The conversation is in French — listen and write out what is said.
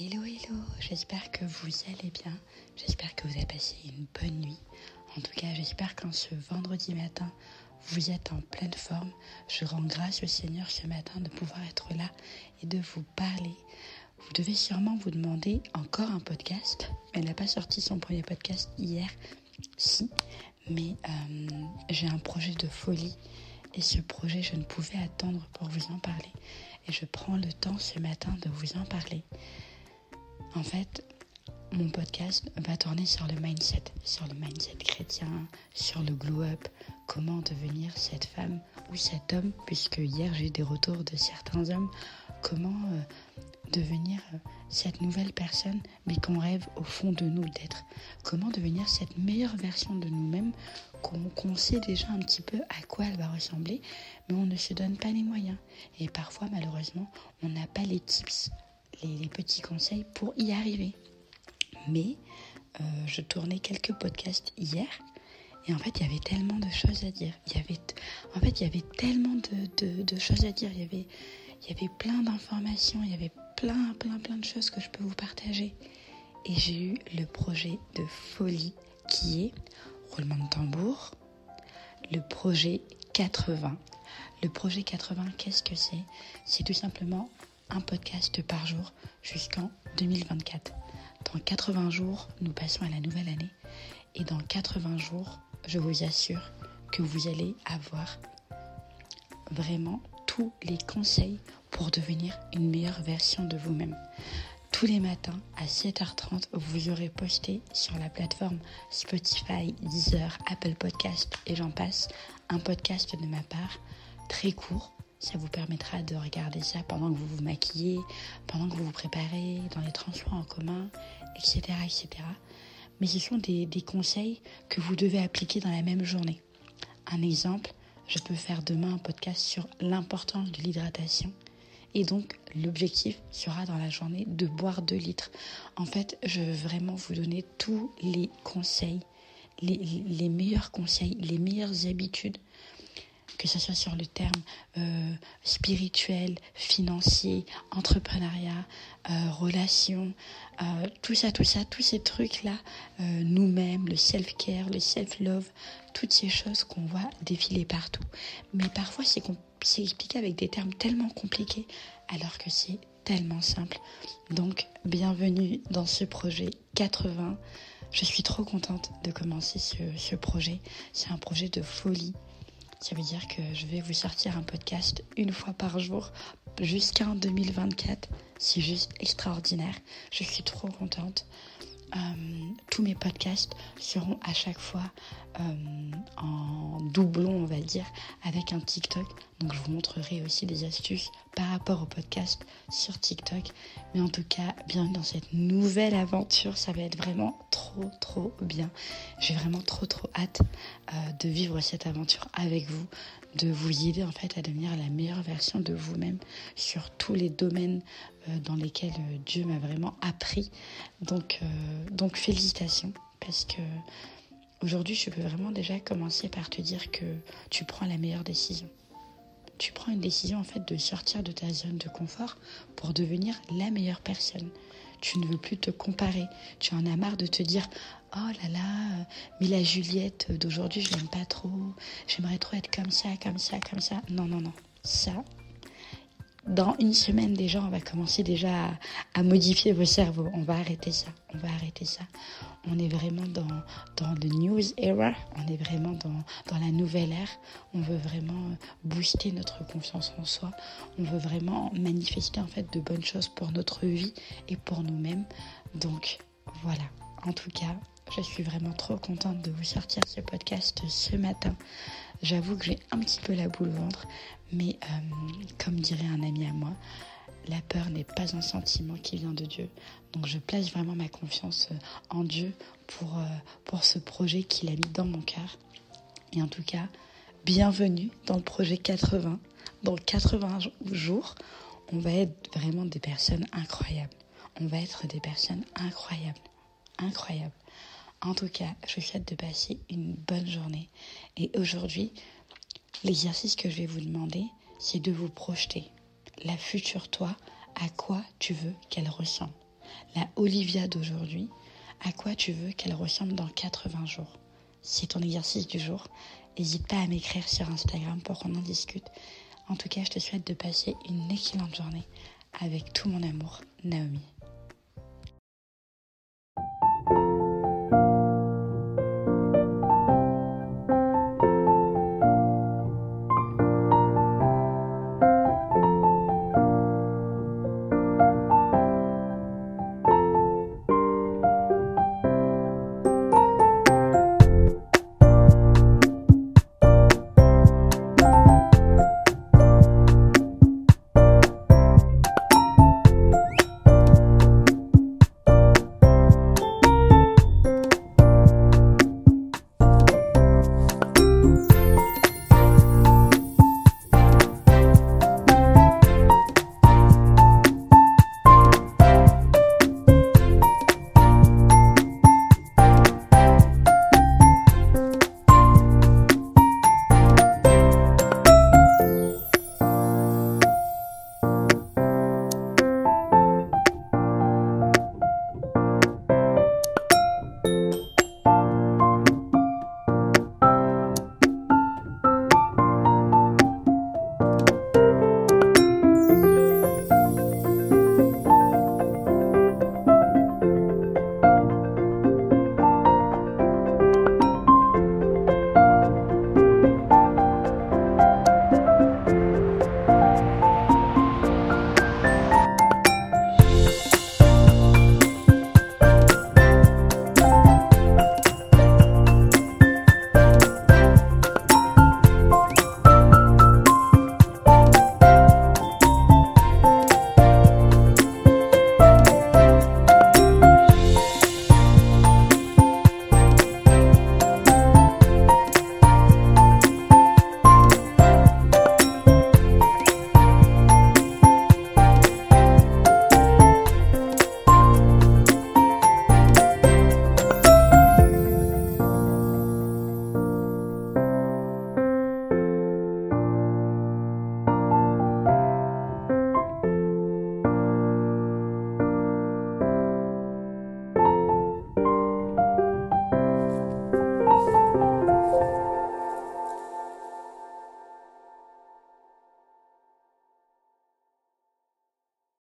Hello, hello, j'espère que vous allez bien, j'espère que vous avez passé une bonne nuit. En tout cas, j'espère qu'en ce vendredi matin, vous êtes en pleine forme. Je rends grâce au Seigneur ce matin de pouvoir être là et de vous parler. Vous devez sûrement vous demander encore un podcast. Elle n'a pas sorti son premier podcast hier, si, mais euh, j'ai un projet de folie et ce projet, je ne pouvais attendre pour vous en parler. Et je prends le temps ce matin de vous en parler. En fait, mon podcast va tourner sur le mindset, sur le mindset chrétien, sur le glow up, comment devenir cette femme ou cet homme, puisque hier j'ai eu des retours de certains hommes, comment euh, devenir euh, cette nouvelle personne, mais qu'on rêve au fond de nous d'être, comment devenir cette meilleure version de nous-mêmes, qu'on sait déjà un petit peu à quoi elle va ressembler, mais on ne se donne pas les moyens. Et parfois, malheureusement, on n'a pas les tips les, petits conseils pour y arriver. Mais euh, je tournais quelques podcasts hier et en fait il y avait tellement de choses à dire. Il y avait, en fait il y avait tellement de, de, choses à dire. Il y avait, il y avait plein d'informations, il y avait plein plein plein de choses que je peux vous partager. Et j'ai eu le projet de folie qui est roulement de tambour, le projet 80. Le projet 80, qu'est-ce que c'est? C'est tout simplement un podcast par jour jusqu'en 2024. Dans 80 jours, nous passons à la nouvelle année. Et dans 80 jours, je vous assure que vous allez avoir vraiment tous les conseils pour devenir une meilleure version de vous-même. Tous les matins à 7h30, vous aurez posté sur la plateforme Spotify, Deezer, Apple Podcast et j'en passe un podcast de ma part très court ça vous permettra de regarder ça pendant que vous vous maquillez, pendant que vous vous préparez, dans les transports en commun, etc. etc. Mais ce sont des, des conseils que vous devez appliquer dans la même journée. Un exemple, je peux faire demain un podcast sur l'importance de l'hydratation. Et donc, l'objectif sera dans la journée de boire 2 litres. En fait, je veux vraiment vous donner tous les conseils, les, les meilleurs conseils, les meilleures habitudes que ce soit sur le terme euh, spirituel, financier, entrepreneuriat, euh, relations, euh, tout ça, tout ça, tous ces trucs-là, nous-mêmes, le self-care, le self-love, toutes ces choses qu'on voit défiler partout. Mais parfois, c'est expliqué avec des termes tellement compliqués, alors que c'est tellement simple. Donc, bienvenue dans ce projet 80. Je suis trop contente de commencer ce, ce projet. C'est un projet de folie. Ça veut dire que je vais vous sortir un podcast une fois par jour jusqu'en 2024. C'est juste extraordinaire. Je suis trop contente. Euh, tous mes podcasts seront à chaque fois euh, en doublon, on va dire, avec un TikTok. Donc je vous montrerai aussi des astuces par rapport au podcast sur TikTok. Mais en tout cas, bienvenue dans cette nouvelle aventure. Ça va être vraiment trop, trop bien. J'ai vraiment trop, trop hâte euh, de vivre cette aventure avec vous, de vous aider en fait à devenir la meilleure version de vous-même sur tous les domaines dans lesquels euh, Dieu m'a vraiment appris. Donc, euh, donc félicitations parce que aujourd'hui je peux vraiment déjà commencer par te dire que tu prends la meilleure décision. Tu prends une décision en fait de sortir de ta zone de confort pour devenir la meilleure personne. Tu ne veux plus te comparer. Tu en as marre de te dire Oh là là, mais la Juliette d'aujourd'hui, je l'aime pas trop. J'aimerais trop être comme ça, comme ça, comme ça. Non, non, non. Ça, dans une semaine déjà, on va commencer déjà à, modifier vos cerveaux. On va arrêter ça. On va arrêter ça. On est vraiment dans, le news era. On est vraiment dans, dans la nouvelle ère. On veut vraiment booster notre confiance en soi. On veut vraiment manifester en fait de bonnes choses pour notre vie et pour nous-mêmes. Donc voilà. En tout cas, je suis vraiment trop contente de vous sortir ce podcast ce matin. J'avoue que j'ai un petit peu la boule au ventre, mais euh, comme dirait un ami à moi, la peur n'est pas un sentiment qui vient de Dieu. Donc je place vraiment ma confiance euh, en Dieu pour, euh, pour ce projet qu'il a mis dans mon cœur. Et en tout cas, bienvenue dans le projet 80. Dans 80 jours, on va être vraiment des personnes incroyables. On va être des personnes incroyables. Incroyables. En tout cas, je vous souhaite de passer une bonne journée. Et aujourd'hui, l'exercice que je vais vous demander, c'est de vous projeter. La future toi, à quoi tu veux qu'elle ressemble la Olivia d'aujourd'hui, à quoi tu veux qu'elle ressemble dans 80 jours. C'est ton exercice du jour. N'hésite pas à m'écrire sur Instagram pour qu'on en discute. En tout cas, je te souhaite de passer une excellente journée avec tout mon amour, Naomi.